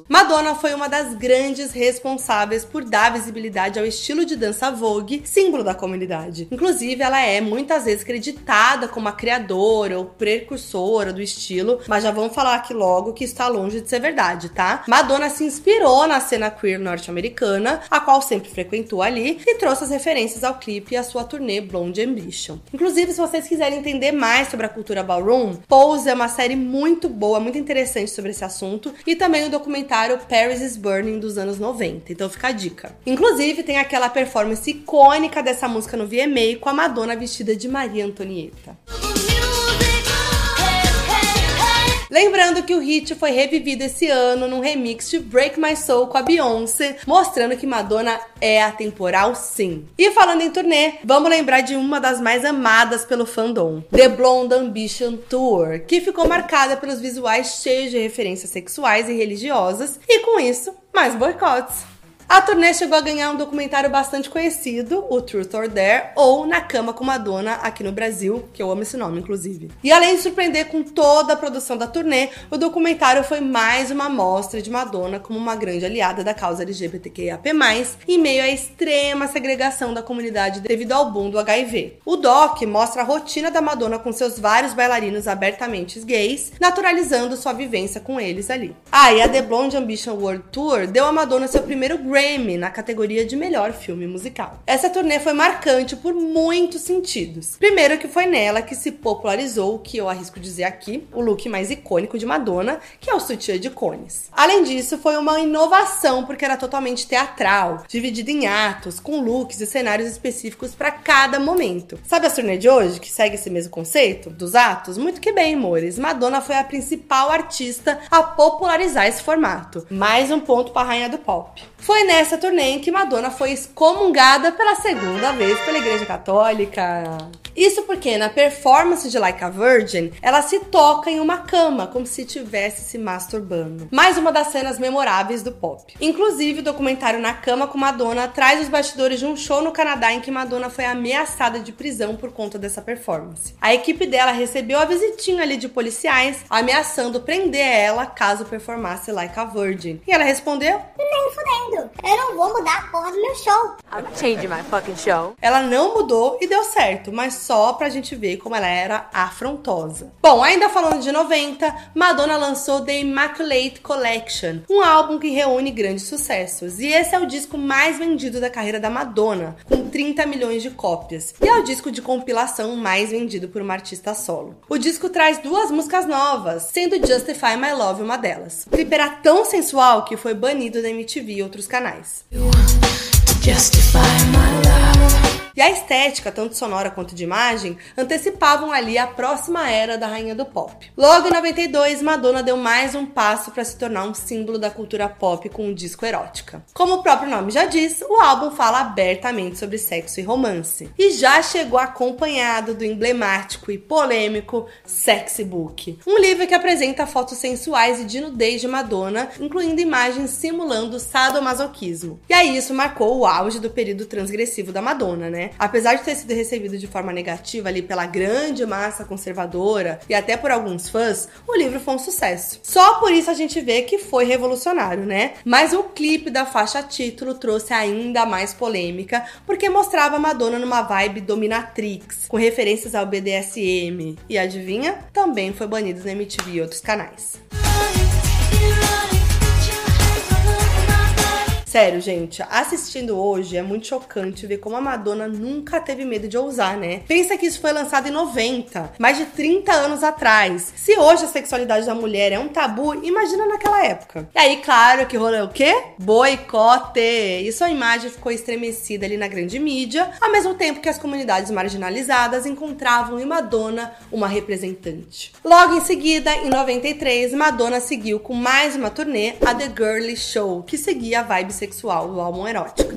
Madonna foi uma das grandes responsáveis por dar visibilidade ao estilo de dança Vogue, símbolo da comunidade. Inclusive, ela é muitas vezes creditada como a criadora ou precursora do estilo, mas já vamos falar aqui logo que está longe de ser verdade, tá? Madonna se inspirou na cena queer norte-americana, a qual sempre frequentou ali, e trouxe as referências ao clipe e à sua turnê Blonde Ambition. Inclusive, se vocês quiserem entender mais sobre a cultura ballroom, Pose é uma série muito boa, muito interessante sobre esse assunto, e também o documentário Paris is Burning dos anos 90. Então fica a dica. Inclusive, tem aquela performance icônica dessa música no VMA com a Madonna vestida de Maria Antonieta. Lembrando que o hit foi revivido esse ano num remix de Break My Soul com a Beyoncé, mostrando que Madonna é atemporal sim. E falando em turnê, vamos lembrar de uma das mais amadas pelo fandom, The Blonde Ambition Tour, que ficou marcada pelos visuais cheios de referências sexuais e religiosas, e com isso, mais boicotes. A turnê chegou a ganhar um documentário bastante conhecido, o Truth or Dare, ou Na Cama com Madonna, aqui no Brasil, que eu amo esse nome, inclusive. E além de surpreender com toda a produção da turnê, o documentário foi mais uma amostra de Madonna como uma grande aliada da causa LGBTQIAP+, em meio à extrema segregação da comunidade devido ao boom do HIV. O doc mostra a rotina da Madonna com seus vários bailarinos abertamente gays, naturalizando sua vivência com eles ali. Ah, e a The Blonde Ambition World Tour deu a Madonna seu primeiro Grammy na categoria de melhor filme musical. Essa turnê foi marcante por muitos sentidos. Primeiro que foi nela que se popularizou o que eu arrisco dizer aqui, o look mais icônico de Madonna, que é o sutiã de cones. Além disso, foi uma inovação porque era totalmente teatral, dividido em atos, com looks e cenários específicos para cada momento. Sabe a turnê de hoje que segue esse mesmo conceito dos atos? Muito que bem, amores. Madonna foi a principal artista a popularizar esse formato. Mais um ponto para a rainha do pop. Foi nessa turnê em que Madonna foi excomungada pela segunda vez pela Igreja Católica. Isso porque na performance de Like a Virgin, ela se toca em uma cama, como se estivesse se masturbando. Mais uma das cenas memoráveis do pop. Inclusive, o documentário Na Cama com Madonna traz os bastidores de um show no Canadá em que Madonna foi ameaçada de prisão por conta dessa performance. A equipe dela recebeu a visitinha ali de policiais, ameaçando prender ela caso performasse Like a Virgin. E ela respondeu: Nem fudendo. Eu não vou mudar a porra do meu show. I'm changing my fucking show. Ela não mudou e deu certo, mas só pra gente ver como ela era afrontosa. Bom, ainda falando de 90, Madonna lançou The Immaculate Collection, um álbum que reúne grandes sucessos. E esse é o disco mais vendido da carreira da Madonna, com 30 milhões de cópias. E é o disco de compilação mais vendido por uma artista solo. O disco traz duas músicas novas, sendo Justify My Love uma delas. O clipe era tão sensual que foi banido da MTV e outros canais. E a estética, tanto sonora quanto de imagem, antecipavam ali a próxima era da rainha do pop. Logo em 92, Madonna deu mais um passo para se tornar um símbolo da cultura pop com um disco erótica. Como o próprio nome já diz, o álbum fala abertamente sobre sexo e romance. E já chegou acompanhado do emblemático e polêmico Sexy Book, um livro que apresenta fotos sensuais e de nudez de Madonna, incluindo imagens simulando sadomasoquismo. E aí isso marcou o auge do período transgressivo da Madonna, né? Apesar de ter sido recebido de forma negativa ali pela grande massa conservadora e até por alguns fãs, o livro foi um sucesso. Só por isso a gente vê que foi revolucionário, né? Mas o clipe da faixa título trouxe ainda mais polêmica, porque mostrava a Madonna numa vibe dominatrix, com referências ao BDSM. E adivinha? Também foi banido na MTV e outros canais. Sério, gente, assistindo hoje é muito chocante ver como a Madonna nunca teve medo de ousar, né? Pensa que isso foi lançado em 90, mais de 30 anos atrás. Se hoje a sexualidade da mulher é um tabu, imagina naquela época. E aí, claro que rolou o quê? Boicote! E sua imagem ficou estremecida ali na grande mídia, ao mesmo tempo que as comunidades marginalizadas encontravam em Madonna uma representante. Logo em seguida, em 93, Madonna seguiu com mais uma turnê, a The Girly Show, que seguia a vibe do álbum erótico.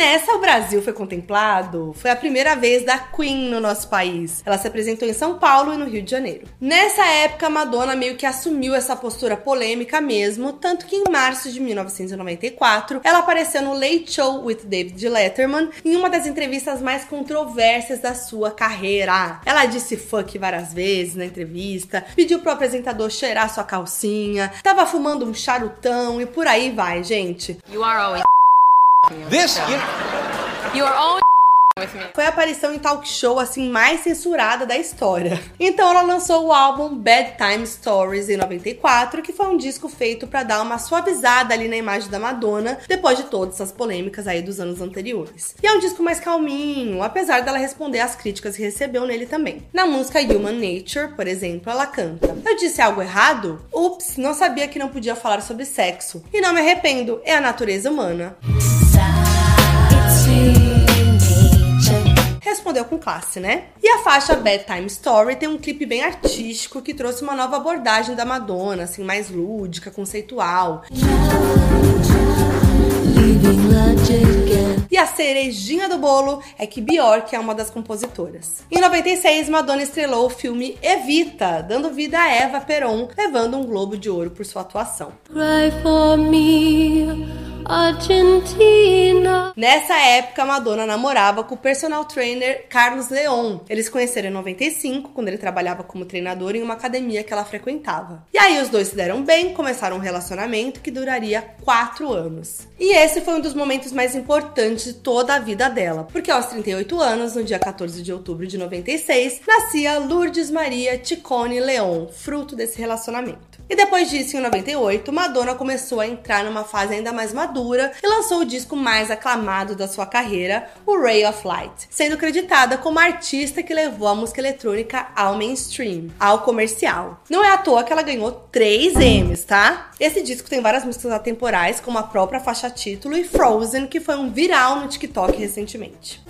Nessa, o Brasil foi contemplado. Foi a primeira vez da Queen no nosso país. Ela se apresentou em São Paulo e no Rio de Janeiro. Nessa época, Madonna meio que assumiu essa postura polêmica mesmo, tanto que em março de 1994, ela apareceu no Late Show with David Letterman em uma das entrevistas mais controversas da sua carreira. Ela disse fuck várias vezes na entrevista, pediu pro apresentador cheirar sua calcinha, tava fumando um charutão e por aí vai, gente. You are always This, you, you are always with me. Foi a aparição em talk show assim mais censurada da história. Então ela lançou o álbum Bad Time Stories em 94, que foi um disco feito para dar uma suavizada ali na imagem da Madonna depois de todas essas polêmicas aí dos anos anteriores. E é um disco mais calminho, apesar dela responder às críticas que recebeu nele também. Na música Human Nature, por exemplo, ela canta: Eu disse algo errado? Ups, não sabia que não podia falar sobre sexo. E não me arrependo, é a natureza humana. Respondeu com classe, né? E a faixa Bedtime Story tem um clipe bem artístico que trouxe uma nova abordagem da Madonna, assim, mais lúdica, conceitual. E a cerejinha do bolo é que Bjork é uma das compositoras. Em 96, Madonna estrelou o filme Evita, dando vida a Eva Peron, levando um Globo de Ouro por sua atuação. Cry for me Argentina. Nessa época, Madonna namorava com o personal trainer Carlos Leon. Eles se conheceram em 95, quando ele trabalhava como treinador em uma academia que ela frequentava. E aí os dois se deram bem, começaram um relacionamento que duraria quatro anos. E esse foi um dos momentos mais importantes de toda a vida dela, porque aos 38 anos, no dia 14 de outubro de 96, nascia Lourdes Maria Ticone Leon, fruto desse relacionamento. E depois disso, em 98, Madonna começou a entrar numa fase ainda mais madura e lançou o disco mais aclamado da sua carreira, o Ray of Light, sendo creditada como a artista que levou a música eletrônica ao mainstream, ao comercial. Não é à toa que ela ganhou 3 M's, tá? Esse disco tem várias músicas atemporais, como a própria faixa título e Frozen, que foi um viral no TikTok recentemente.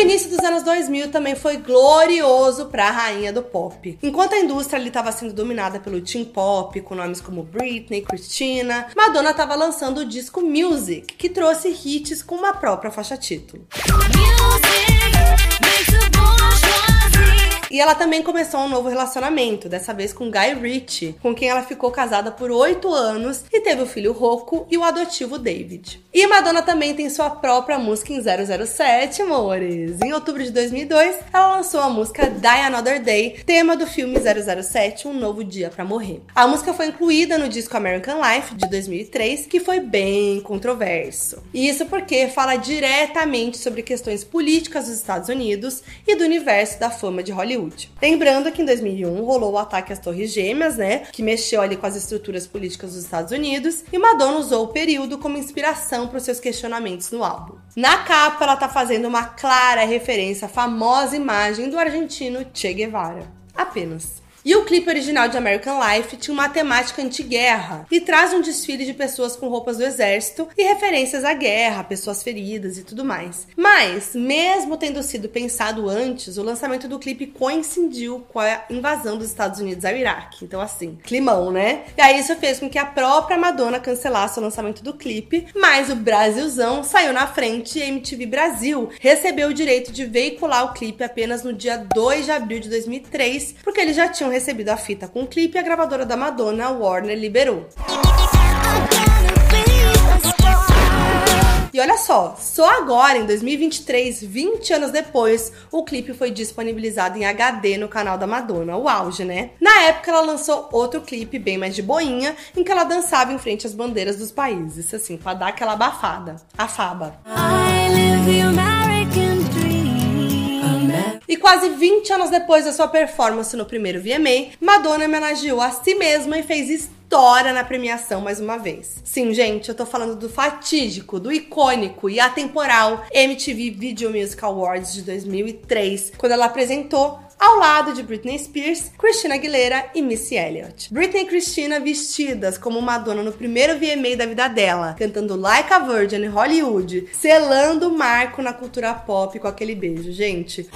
Início dos anos 2000 também foi glorioso para a rainha do pop. Enquanto a indústria estava sendo dominada pelo teen pop, com nomes como Britney, Christina, Madonna estava lançando o disco Music, que trouxe hits com uma própria faixa título. E ela também começou um novo relacionamento, dessa vez com Guy Ritchie, com quem ela ficou casada por oito anos e teve o filho Rocco e o adotivo David. E Madonna também tem sua própria música em 007, amores. Em outubro de 2002, ela lançou a música Die Another Day, tema do filme 007, Um Novo Dia para Morrer. A música foi incluída no disco American Life de 2003, que foi bem controverso. E isso porque fala diretamente sobre questões políticas dos Estados Unidos e do universo da fama de Hollywood. Lembrando que em 2001 rolou o ataque às Torres Gêmeas, né, que mexeu ali com as estruturas políticas dos Estados Unidos, e Madonna usou o período como inspiração para os seus questionamentos no álbum. Na capa, ela tá fazendo uma clara referência à famosa imagem do argentino Che Guevara. Apenas. E o clipe original de American Life tinha uma temática anti-guerra e traz um desfile de pessoas com roupas do exército e referências à guerra, pessoas feridas e tudo mais. Mas, mesmo tendo sido pensado antes, o lançamento do clipe coincidiu com a invasão dos Estados Unidos ao Iraque. Então, assim, climão, né? E aí isso fez com que a própria Madonna cancelasse o lançamento do clipe, mas o Brasilzão saiu na frente e MTV Brasil recebeu o direito de veicular o clipe apenas no dia 2 de abril de 2003, porque eles já tinham recebido a fita com o clipe a gravadora da Madonna, Warner, liberou. E olha só, só agora, em 2023, 20 anos depois, o clipe foi disponibilizado em HD no canal da Madonna, o auge, né? Na época, ela lançou outro clipe bem mais de boinha, em que ela dançava em frente às bandeiras dos países, assim, pra dar aquela abafada, a faba. E quase 20 anos depois da sua performance no primeiro VMA, Madonna homenageou a si mesma e fez história na premiação mais uma vez. Sim, gente, eu tô falando do fatídico, do icônico e atemporal MTV Video Music Awards de 2003, quando ela apresentou ao lado de Britney Spears, Christina Aguilera e Missy Elliott. Britney e Christina vestidas como Madonna no primeiro VMA da vida dela, cantando Like a Virgin em Hollywood, selando o marco na cultura pop com aquele beijo, gente.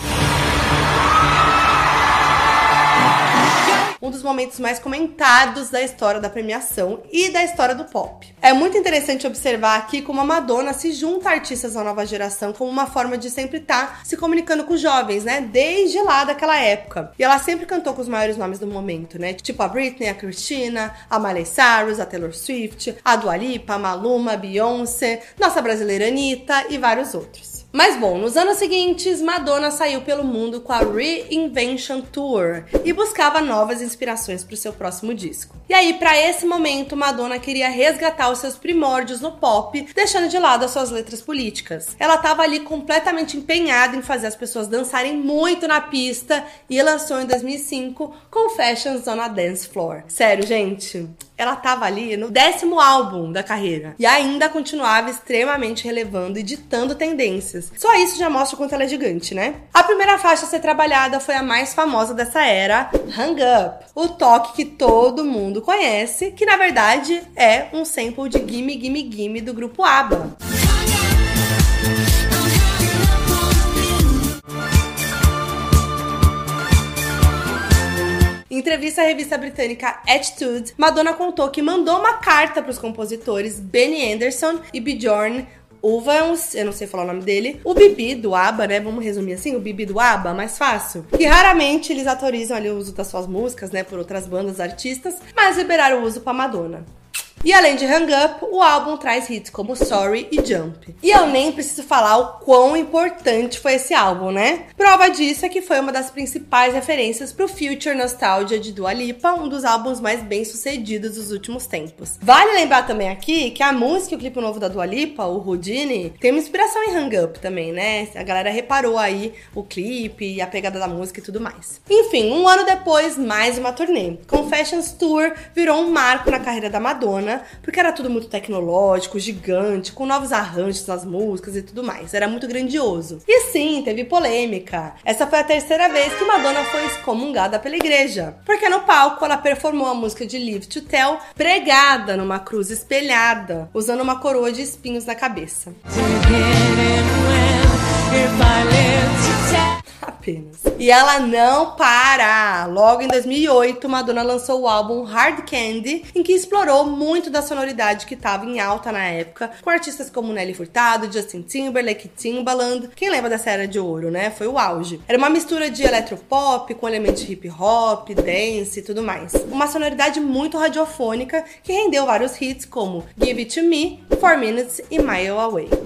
Um dos momentos mais comentados da história da premiação e da história do pop. É muito interessante observar aqui como a Madonna se junta a artistas da nova geração como uma forma de sempre estar tá se comunicando com os jovens, né? Desde lá daquela época. E ela sempre cantou com os maiores nomes do momento, né? Tipo a Britney, a Christina, a Miley Cyrus, a Taylor Swift, a Dua Lipa, a Maluma, a Beyoncé, nossa brasileira Anitta e vários outros. Mas bom, nos anos seguintes, Madonna saiu pelo mundo com a Reinvention Tour e buscava novas inspirações para o seu próximo disco. E aí, para esse momento, Madonna queria resgatar os seus primórdios no pop, deixando de lado as suas letras políticas. Ela estava ali completamente empenhada em fazer as pessoas dançarem muito na pista e lançou em 2005 Confessions on a Dance Floor. Sério, gente, ela estava ali no décimo álbum da carreira e ainda continuava extremamente relevando e ditando tendências. Só isso já mostra o quanto ela é gigante, né? A primeira faixa a ser trabalhada foi a mais famosa dessa era, Hang Up, o toque que todo mundo conhece, que na verdade é um sample de Gimme Gimme Gimme do grupo ABBA. Entrevista à revista britânica Attitude, Madonna contou que mandou uma carta para os compositores Benny Anderson e Bjorn o Vance, eu não sei falar o nome dele, o Bibi do ABBA, né? Vamos resumir assim, o Bibi do ABBA, mais fácil. Que raramente eles autorizam ali o uso das suas músicas, né, por outras bandas, artistas, mas liberaram o uso pra Madonna. E além de Hang Up, o álbum traz hits como Sorry e Jump. E eu nem preciso falar o quão importante foi esse álbum, né? Prova disso é que foi uma das principais referências pro Future Nostalgia de Dua Lipa, um dos álbuns mais bem sucedidos dos últimos tempos. Vale lembrar também aqui que a música e o clipe novo da Dua Lipa, o Houdini, tem uma inspiração em Hang Up também, né? A galera reparou aí o clipe a pegada da música e tudo mais. Enfim, um ano depois, mais uma turnê. Confessions Tour virou um marco na carreira da Madonna, porque era tudo muito tecnológico, gigante, com novos arranjos nas músicas e tudo mais. Era muito grandioso. E sim, teve polêmica. Essa foi a terceira vez que Madonna foi excomungada pela igreja, porque no palco ela performou a música de Live to Tell pregada numa cruz espelhada, usando uma coroa de espinhos na cabeça. Apenas. E ela não para! Logo em 2008, Madonna lançou o álbum Hard Candy, em que explorou muito da sonoridade que estava em alta na época, com artistas como Nelly Furtado, Justin Timberlake, Timbaland. Quem lembra dessa era de ouro, né? Foi o auge. Era uma mistura de eletropop com elementos hip hop, dance e tudo mais. Uma sonoridade muito radiofônica que rendeu vários hits como Give It To Me, Four Minutes e Mile Away.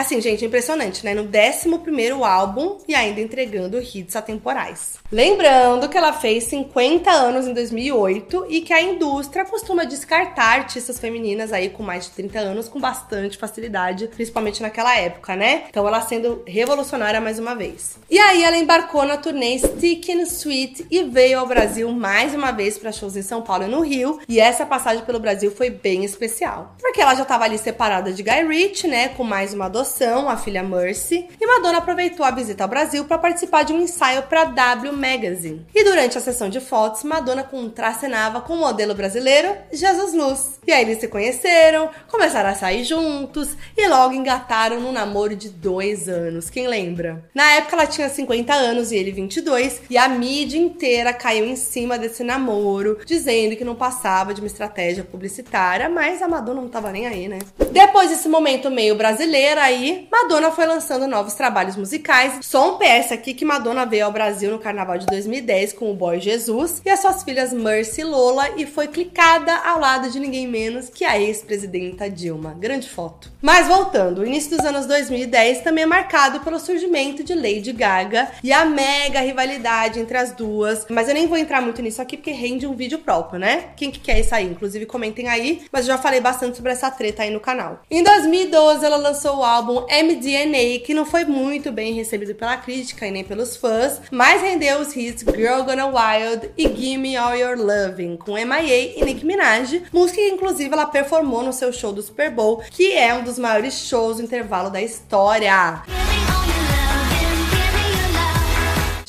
Assim, gente, impressionante, né? No 11 álbum e ainda entregando hits atemporais. Lembrando que ela fez 50 anos em 2008 e que a indústria costuma descartar artistas femininas aí com mais de 30 anos com bastante facilidade, principalmente naquela época, né? Então ela sendo revolucionária mais uma vez. E aí ela embarcou na turnê Stickin' Sweet e veio ao Brasil mais uma vez para shows em São Paulo e no Rio. E essa passagem pelo Brasil foi bem especial, porque ela já estava ali separada de Guy Ritchie, né, com mais uma adoção a filha Mercy, e Madonna aproveitou a visita ao Brasil para participar de um ensaio para W Magazine. E durante a sessão de fotos, Madonna contracenava com o modelo brasileiro Jesus Luz. E aí eles se conheceram, começaram a sair juntos e logo engataram num namoro de dois anos. Quem lembra? Na época ela tinha 50 anos e ele 22, e a mídia inteira caiu em cima desse namoro, dizendo que não passava de uma estratégia publicitária, mas a Madonna não tava nem aí, né? Depois desse momento meio brasileiro, aí aí, Madonna foi lançando novos trabalhos musicais. Só um PS aqui que Madonna veio ao Brasil no carnaval de 2010 com o boy Jesus e as suas filhas Mercy e Lola e foi clicada ao lado de ninguém menos que a ex-presidenta Dilma. Grande foto. Mas voltando, o início dos anos 2010 também é marcado pelo surgimento de Lady Gaga e a mega rivalidade entre as duas. Mas eu nem vou entrar muito nisso aqui porque rende um vídeo próprio, né? Quem que quer isso aí? Inclusive comentem aí, mas eu já falei bastante sobre essa treta aí no canal. Em 2012 ela lançou o álbum álbum MDNA, que não foi muito bem recebido pela crítica e nem pelos fãs, mas rendeu os hits Girl Gonna Wild e Gimme All Your Loving, com MIA e Nicki Minaj, música que inclusive ela performou no seu show do Super Bowl, que é um dos maiores shows do intervalo da história.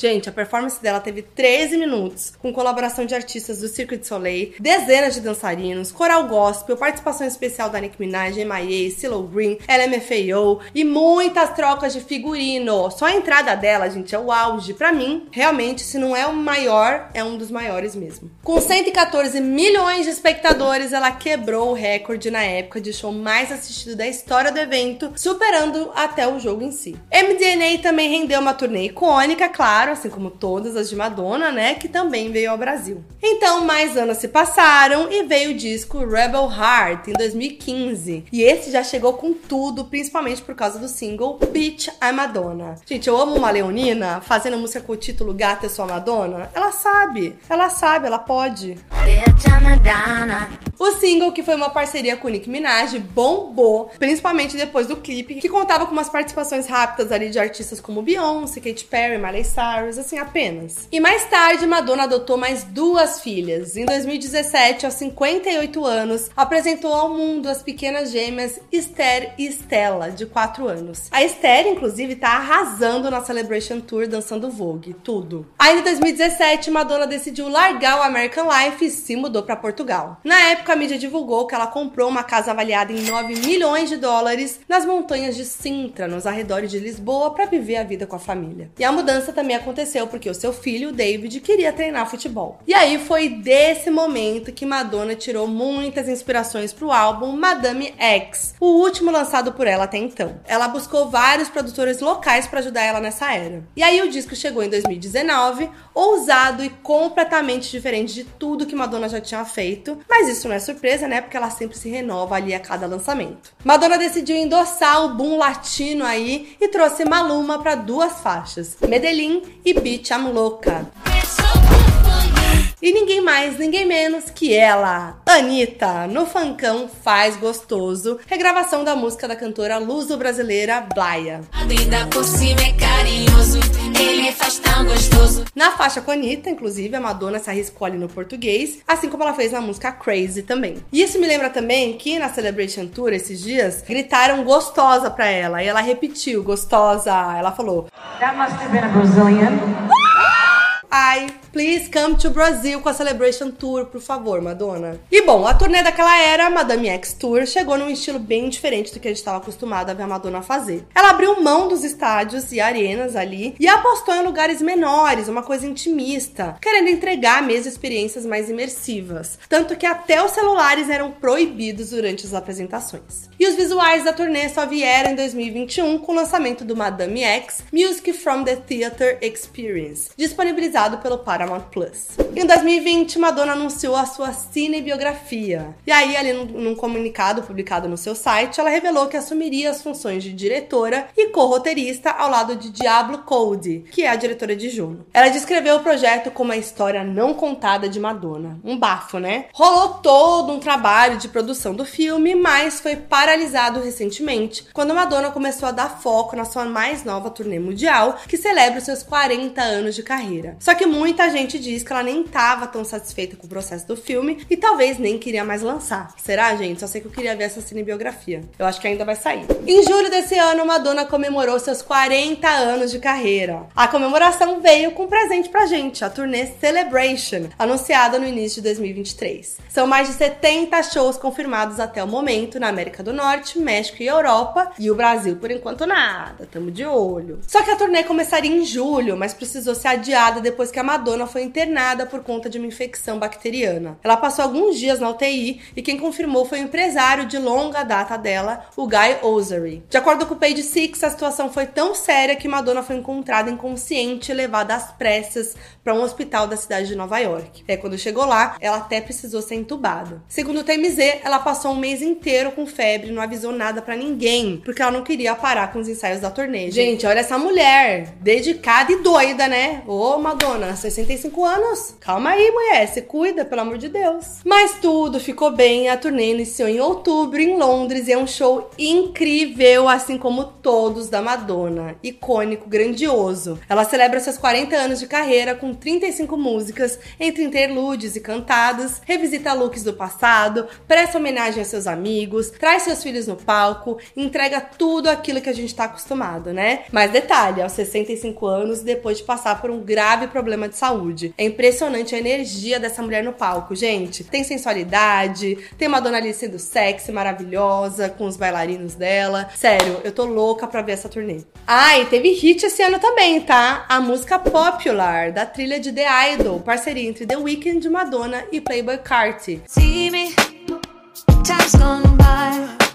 Gente, a performance dela teve 13 minutos, com colaboração de artistas do Cirque du Soleil, dezenas de dançarinos, coral gospel, participação especial da Nicki Minaj, M.I.A., CeeLo Green, LMFAO e muitas trocas de figurino. Só a entrada dela, gente, é o auge. Para mim, realmente, se não é o maior, é um dos maiores mesmo. Com 114 milhões de espectadores, ela quebrou o recorde na época de show mais assistido da história do evento, superando até o jogo em si. MDNA também rendeu uma turnê icônica, claro, assim como todas as de Madonna, né, que também veio ao Brasil. Então, mais anos se passaram e veio o disco Rebel Heart em 2015. E esse já chegou com tudo, principalmente por causa do single Bitch I'm Madonna. Gente, eu amo uma leonina fazendo música com o título Gata Eu Sou a Madonna. Ela sabe, ela sabe, ela pode. O single, que foi uma parceria com Nicki Minaj, bombou, principalmente depois do clipe, que contava com umas participações rápidas ali de artistas como Beyoncé, Katy Perry, Miley Cyrus, assim, apenas. E mais tarde, Madonna adotou mais duas filhas. Em 2017, aos 58 anos, apresentou ao mundo as pequenas gêmeas Esther e Stella, de 4 anos. A Esther, inclusive, tá arrasando na Celebration Tour dançando Vogue, tudo. Aí em 2017, Madonna decidiu largar o American Life e se mudou para Portugal. Na época, época, a mídia divulgou que ela comprou uma casa avaliada em 9 milhões de dólares nas montanhas de Sintra, nos arredores de Lisboa, para viver a vida com a família. E a mudança também aconteceu porque o seu filho, David, queria treinar futebol. E aí foi desse momento que Madonna tirou muitas inspirações para o álbum Madame X, o último lançado por ela até então. Ela buscou vários produtores locais para ajudar ela nessa era. E aí o disco chegou em 2019, ousado e completamente diferente de tudo que Madonna já tinha feito, mas isso não é surpresa, né? Porque ela sempre se renova ali a cada lançamento. Madonna decidiu endossar o boom latino aí e trouxe Maluma para duas faixas, Medellín e Beach I'm Louca. E ninguém mais, ninguém menos que ela, Anitta, no Fancão Faz Gostoso, regravação da música da cantora luso-brasileira Blaia. Ainda por cima é carinhoso, ele faz tão gostoso. Na faixa com a Anitta, inclusive, a Madonna se arriscou ali no português, assim como ela fez na música Crazy também. E isso me lembra também que na Celebration Tour, esses dias, gritaram gostosa pra ela, e ela repetiu, gostosa, ela falou... That must have been a Brazilian. Ai, please come to Brazil com a Celebration Tour, por favor, Madonna. E bom, a turnê daquela era, Madame X Tour, chegou num estilo bem diferente do que a gente estava acostumado a ver a Madonna fazer. Ela abriu mão dos estádios e arenas ali e apostou em lugares menores, uma coisa intimista, querendo entregar mesmo experiências mais imersivas. Tanto que até os celulares eram proibidos durante as apresentações. E os visuais da turnê só vieram em 2021 com o lançamento do Madame X Music from the Theater Experience, disponibilizado pelo Paramount Plus. Em 2020, Madonna anunciou a sua cinebiografia. E aí, ali num, comunicado publicado no seu site, ela revelou que assumiria as funções de diretora e co-roteirista ao lado de Diablo Cody, que é a diretora de Juno. Ela descreveu o projeto como uma história não contada de Madonna. Um bafo, né? Rolou todo um trabalho de produção do filme, mas foi paralisado recentemente, quando Madonna começou a dar foco na sua mais nova turnê mundial, que celebra os seus 40 anos de carreira. Só que muita gente diz que ela nem estava tão satisfeita com o processo do filme e talvez nem queria mais lançar. Será, gente? Só sei que eu queria ver essa cinebiografia. Eu acho que ainda vai sair. Em julho desse ano, Madonna comemorou seus 40 anos de carreira. A comemoração veio com um presente pra gente, a turnê Celebration, anunciada no início de 2023. São mais de 70 shows confirmados até o momento na América do Norte, México e Europa, e o Brasil por enquanto nada, tamo de olho. Só que a turnê começaria em julho, mas precisou ser adiada depois que a Madonna foi internada por conta de uma infecção bacteriana. Ela passou alguns dias na UTI e quem confirmou foi o empresário de longa data dela, o Guy Osery. De acordo com o Page Six, a situação foi tão séria que Madonna foi encontrada inconsciente e levada às pressas para um hospital da cidade de Nova York. É quando chegou lá, ela até precisou ser entubada. Segundo o TMZ, ela passou um mês inteiro com febre, não avisou nada para ninguém, porque ela não queria parar com os ensaios da turnê. Gente, olha essa mulher, dedicada e doida, né? Ô, Madonna, 65 anos. Calma aí, mulher, se cuida, pelo amor de Deus. Mas tudo ficou bem, a turnê iniciou em outubro em Londres e é um show incrível, assim como todos da Madonna. Icônico, grandioso. Ela celebra seus 40 anos de carreira com 35 músicas, entre interlúdios e cantadas, revisita looks do passado, presta homenagem a seus amigos, traz seus filhos no palco, entrega tudo aquilo que a gente tá acostumado, né? Mas detalhe, aos 65 anos, depois de passar por um grave problema de saúde. É impressionante a energia dessa mulher no palco, gente. Tem sensualidade, tem uma dona sendo sexy, maravilhosa, com os bailarinos dela. Sério, eu tô louca pra ver essa turnê. Ah, teve hit esse ano também, tá? A música Popular, da trilha de The Idol, parceria entre The Weeknd, Madonna e Playboy Carti. See me, time's gone by.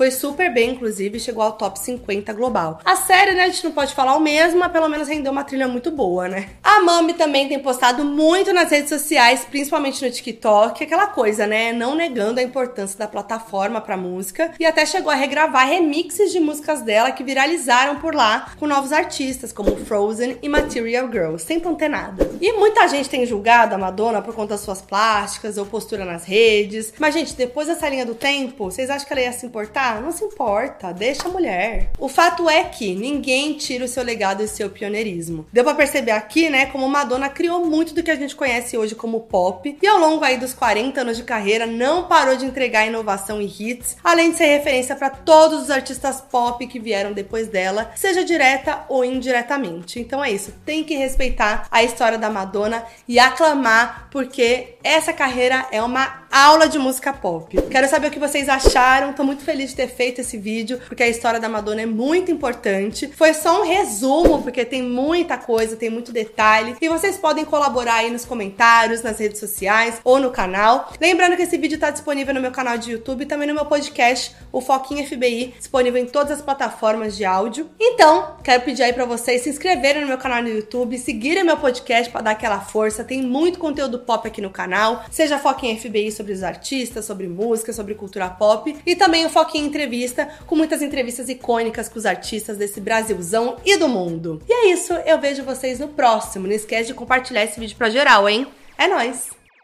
Foi super bem, inclusive, chegou ao top 50 global. A série, né, a gente não pode falar o mesmo, mas pelo menos rendeu uma trilha muito boa, né? A Mami também tem postado muito nas redes sociais, principalmente no TikTok, aquela coisa, né, não negando a importância da plataforma pra música, e até chegou a regravar remixes de músicas dela que viralizaram por lá, com novos artistas, como Frozen e Material Girl, sem nada. E muita gente tem julgado a Madonna por conta das suas plásticas ou postura nas redes, mas, gente, depois dessa linha do tempo, vocês acham que ela ia se importar? Não se importa, deixa a mulher. O fato é que ninguém tira o seu legado e seu pioneirismo. Deu pra perceber aqui, né, como Madonna criou muito do que a gente conhece hoje como pop e ao longo aí dos 40 anos de carreira não parou de entregar inovação e hits, além de ser referência para todos os artistas pop que vieram depois dela, seja direta ou indiretamente. Então é isso, tem que respeitar a história da Madonna e aclamar porque essa carreira é uma aula de música pop. Quero saber o que vocês acharam. Tô muito feliz de ter feito esse vídeo, porque a história da Madonna é muito importante. Foi só um resumo, porque tem muita coisa, tem muito detalhe. E vocês podem colaborar aí nos comentários, nas redes sociais ou no canal. Lembrando que esse vídeo tá disponível no meu canal de YouTube e também no meu podcast, o Foquinha FBI, disponível em todas as plataformas de áudio. Então, quero pedir aí para vocês se inscreverem no meu canal no YouTube, seguirem meu podcast para dar aquela força. Tem muito conteúdo pop aqui no canal, seja Foquinha FBI sobre os artistas, sobre música, sobre cultura pop e também o Foquinha Entrevista, com muitas entrevistas icônicas com os artistas desse Brasilzão e do mundo. E é isso, eu vejo vocês no próximo. Não esquece de compartilhar esse vídeo pra geral, hein? É nóis!